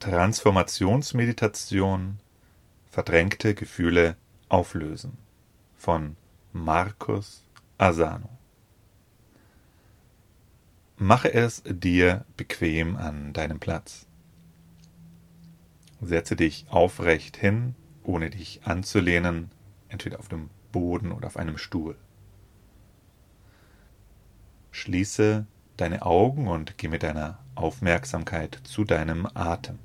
Transformationsmeditation Verdrängte Gefühle auflösen von Markus Asano. Mache es dir bequem an deinem Platz. Setze dich aufrecht hin, ohne dich anzulehnen, entweder auf dem Boden oder auf einem Stuhl. Schließe deine Augen und geh mit deiner Aufmerksamkeit zu deinem Atem.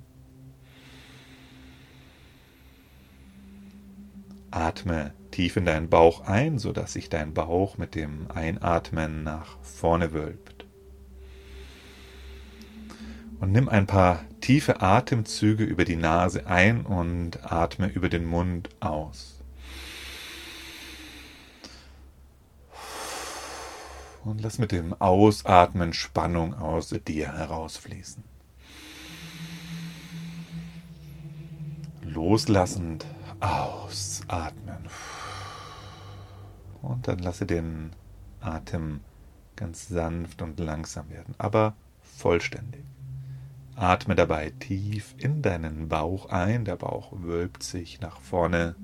Atme tief in deinen Bauch ein, sodass sich dein Bauch mit dem Einatmen nach vorne wölbt. Und nimm ein paar tiefe Atemzüge über die Nase ein und atme über den Mund aus. Und lass mit dem Ausatmen Spannung aus dir herausfließen. Loslassend ausatmen. Und dann lasse den Atem ganz sanft und langsam werden, aber vollständig. Atme dabei tief in deinen Bauch ein, der Bauch wölbt sich nach vorne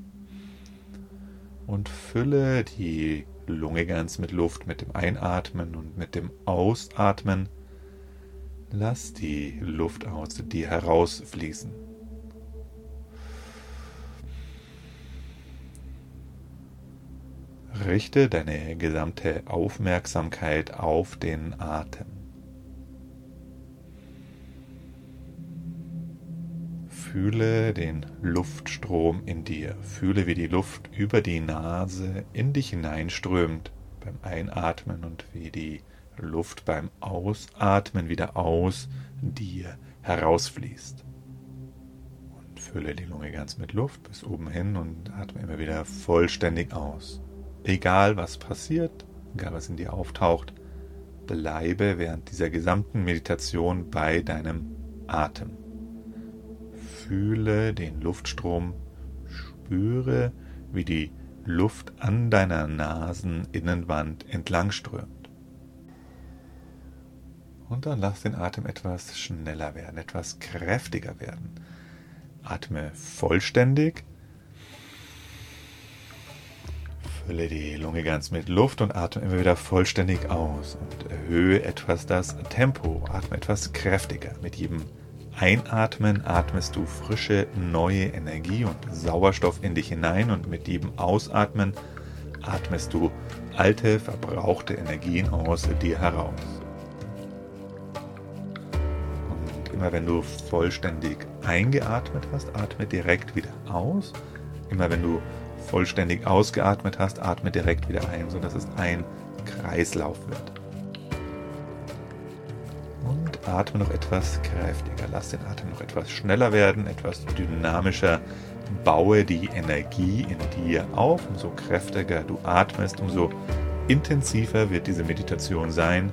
und fülle die Lunge ganz mit Luft mit dem Einatmen und mit dem Ausatmen. Lass die Luft aus dir herausfließen. Richte deine gesamte Aufmerksamkeit auf den Atem. Fühle den Luftstrom in dir. Fühle, wie die Luft über die Nase in dich hineinströmt beim Einatmen und wie die Luft beim Ausatmen wieder aus dir herausfließt. Und fülle die Lunge ganz mit Luft bis oben hin und atme immer wieder vollständig aus. Egal was passiert, egal was in dir auftaucht, bleibe während dieser gesamten Meditation bei deinem Atem. Fühle den Luftstrom, spüre, wie die Luft an deiner Naseninnenwand entlang strömt. Und dann lass den Atem etwas schneller werden, etwas kräftiger werden. Atme vollständig Fülle die Lunge ganz mit Luft und atme immer wieder vollständig aus und erhöhe etwas das Tempo. Atme etwas kräftiger. Mit jedem Einatmen atmest du frische, neue Energie und Sauerstoff in dich hinein und mit jedem Ausatmen atmest du alte, verbrauchte Energien aus dir heraus. Und immer wenn du vollständig eingeatmet hast, atme direkt wieder aus. Immer wenn du vollständig ausgeatmet hast, atme direkt wieder ein, sodass es ein Kreislauf wird. Und atme noch etwas kräftiger. Lass den Atem noch etwas schneller werden, etwas dynamischer. Baue die Energie in dir auf. Umso kräftiger du atmest, umso intensiver wird diese Meditation sein.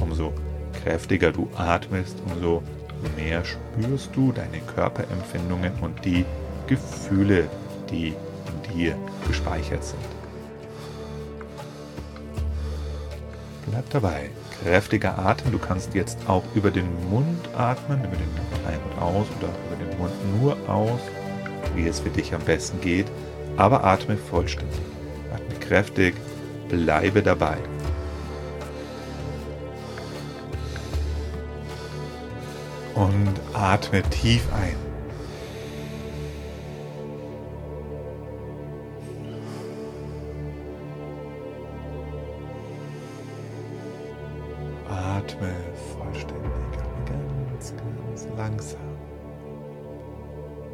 Umso kräftiger du atmest, umso mehr spürst du deine Körperempfindungen und die Gefühle, die dir gespeichert sind. Bleib dabei. Kräftiger Atem. Du kannst jetzt auch über den Mund atmen, über den Mund ein und aus oder über den Mund nur aus, wie es für dich am besten geht. Aber atme vollständig. Atme kräftig. Bleibe dabei. Und atme tief ein. Atme vollständig, ganz, ganz langsam.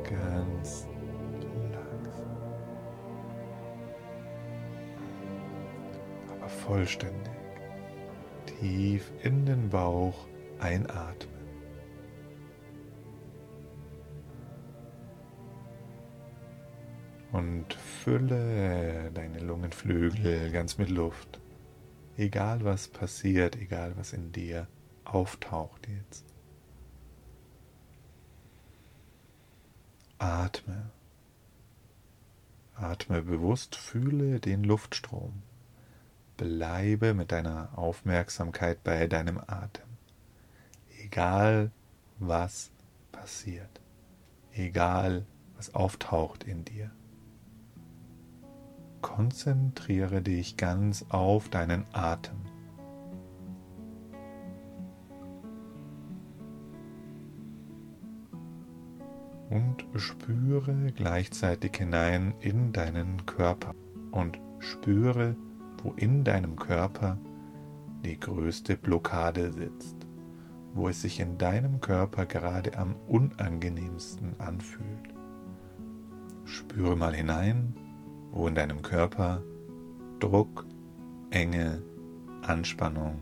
Ganz langsam. Aber vollständig. Tief in den Bauch einatmen. Und fülle deine Lungenflügel ganz mit Luft. Egal was passiert, egal was in dir auftaucht jetzt. Atme. Atme bewusst, fühle den Luftstrom. Bleibe mit deiner Aufmerksamkeit bei deinem Atem. Egal was passiert. egal was auftaucht in dir. Konzentriere dich ganz auf deinen Atem. Und spüre gleichzeitig hinein in deinen Körper und spüre, wo in deinem Körper die größte Blockade sitzt, wo es sich in deinem Körper gerade am unangenehmsten anfühlt. Spüre mal hinein, wo in deinem Körper Druck, Enge, Anspannung,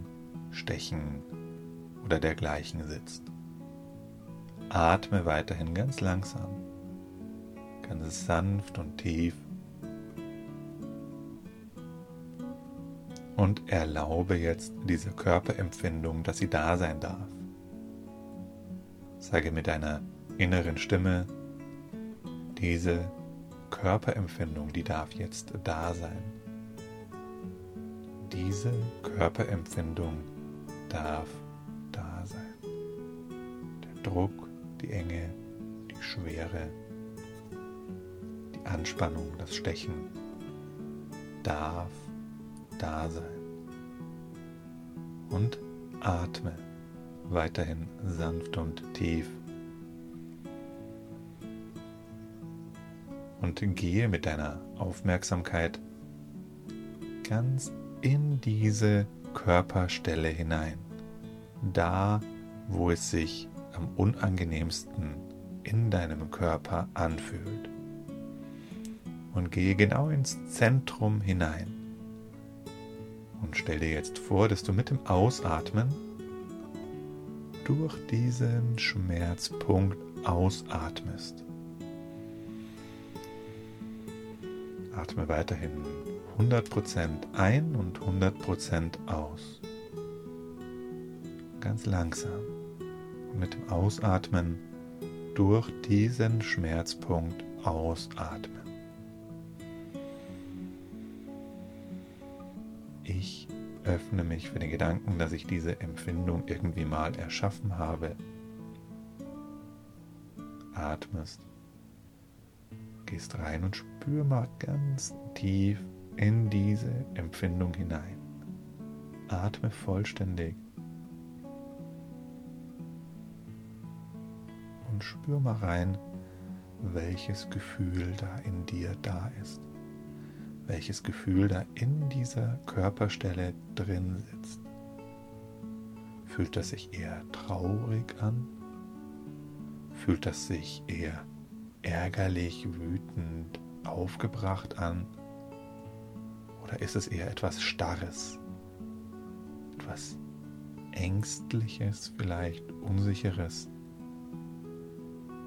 Stechen oder dergleichen sitzt. Atme weiterhin ganz langsam, ganz sanft und tief und erlaube jetzt diese Körperempfindung, dass sie da sein darf. Sage mit deiner inneren Stimme, diese Körperempfindung, die darf jetzt da sein. Diese Körperempfindung darf da sein. Der Druck, die Enge, die Schwere, die Anspannung, das Stechen darf da sein. Und atme weiterhin sanft und tief. Und gehe mit deiner Aufmerksamkeit ganz in diese Körperstelle hinein. Da, wo es sich am unangenehmsten in deinem Körper anfühlt. Und gehe genau ins Zentrum hinein. Und stell dir jetzt vor, dass du mit dem Ausatmen durch diesen Schmerzpunkt ausatmest. Atme weiterhin 100% ein und 100% aus. Ganz langsam. Und mit dem Ausatmen durch diesen Schmerzpunkt ausatmen. Ich öffne mich für den Gedanken, dass ich diese Empfindung irgendwie mal erschaffen habe. Atmest, gehst rein und spür mal ganz tief in diese Empfindung hinein. Atme vollständig und spür mal rein, welches Gefühl da in dir da ist welches Gefühl da in dieser Körperstelle drin sitzt. Fühlt das sich eher traurig an? Fühlt das sich eher ärgerlich, wütend, aufgebracht an? Oder ist es eher etwas Starres, etwas Ängstliches, vielleicht Unsicheres?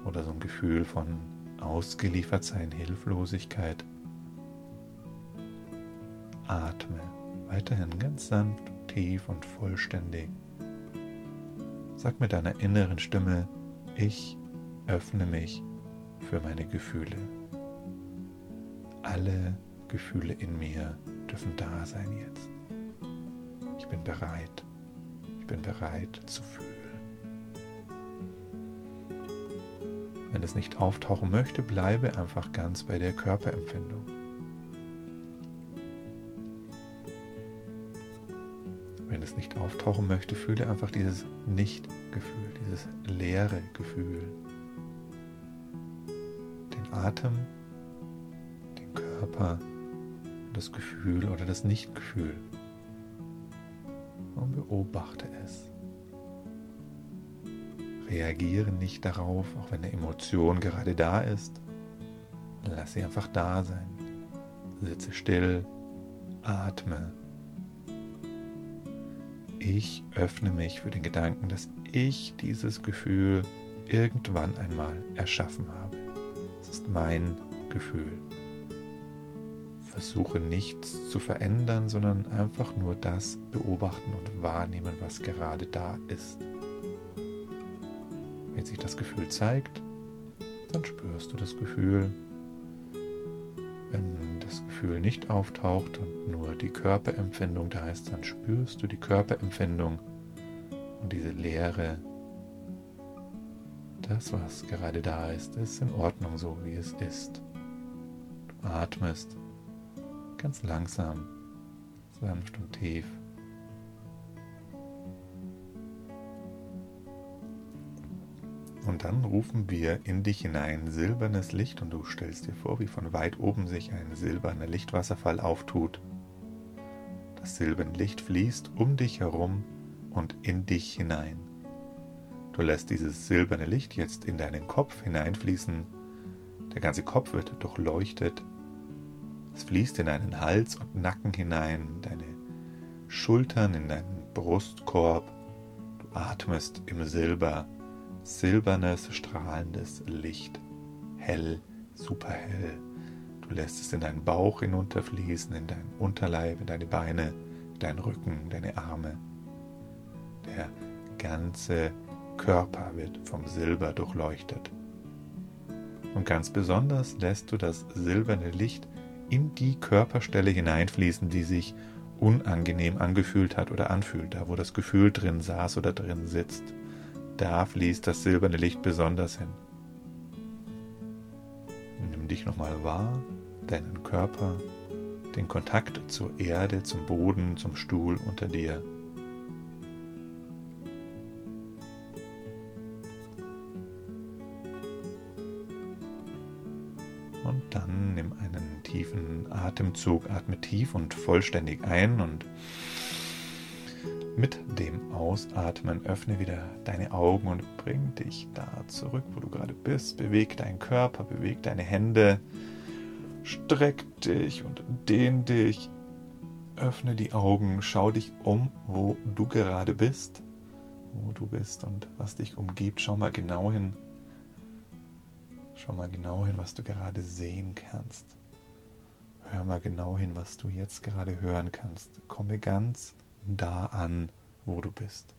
Oder so ein Gefühl von Ausgeliefertsein, Hilflosigkeit? Atme weiterhin ganz sanft, tief und vollständig. Sag mit deiner inneren Stimme, ich öffne mich für meine Gefühle. Alle Gefühle in mir dürfen da sein jetzt. Ich bin bereit. Ich bin bereit zu fühlen. Wenn es nicht auftauchen möchte, bleibe einfach ganz bei der Körperempfindung. es nicht auftauchen möchte, fühle einfach dieses Nicht-Gefühl, dieses leere Gefühl. Den Atem, Körper, das Gefühl oder das Nicht-Gefühl. Und beobachte es. Reagiere nicht darauf, auch wenn eine Emotion gerade da ist. Lass sie einfach da sein. Sitze still, atme ich öffne mich für den Gedanken, dass ich dieses Gefühl irgendwann einmal erschaffen habe. Es ist mein Gefühl. Versuche nichts zu verändern, sondern einfach nur das beobachten und wahrnehmen, was gerade da ist. Wenn sich das Gefühl zeigt, dann spürst du das Gefühl. Wenn das Gefühl nicht auftaucht und nur die Körperempfindung da ist, dann spürst du die Körperempfindung und diese Leere, Das, was gerade da ist, ist in Ordnung so, wie es ist. Du atmest ganz langsam, sanft und tief. Und dann rufen wir in dich hinein silbernes Licht und du stellst dir vor, wie von weit oben sich ein silberner Lichtwasserfall auftut. Das silberne Licht fließt um dich herum und in dich hinein. Du lässt dieses silberne Licht jetzt in deinen Kopf hineinfließen. Der ganze Kopf wird durchleuchtet. Es fließt in deinen Hals und Nacken hinein, deine Schultern, in deinen Brustkorb. Du atmest im Silber silbernes, strahlendes Licht. Hell, superhell. Du lässt es in deinen Bauch hinunterfließen, in deinen Unterleib, in deine Beine, in deinen Rücken, deine Arme. Der ganze Körper wird vom Silber durchleuchtet. Und ganz besonders lässt du das silberne Licht in die Körperstelle hineinfließen, die sich unangenehm angefühlt hat oder anfühlt, da wo das Gefühl drin saß oder drin sitzt. Da fließt das silberne Licht besonders hin. Nimm dich nochmal wahr, deinen Körper, den Kontakt zur Erde, zum Boden, zum Stuhl unter dir. Und dann nimm einen tiefen Atemzug, atme tief und vollständig ein und mit dem Ausatmen öffne wieder deine Augen und bring dich da zurück, wo du gerade bist. Beweg deinen Körper, beweg deine Hände, streck dich und dehn dich. Öffne die Augen, schau dich um, wo du gerade bist, wo du bist und was dich umgibt. Schau mal genau hin. Schau mal genau hin, was du gerade sehen kannst. Hör mal genau hin, was du jetzt gerade hören kannst. Komme ganz da an, wo du bist.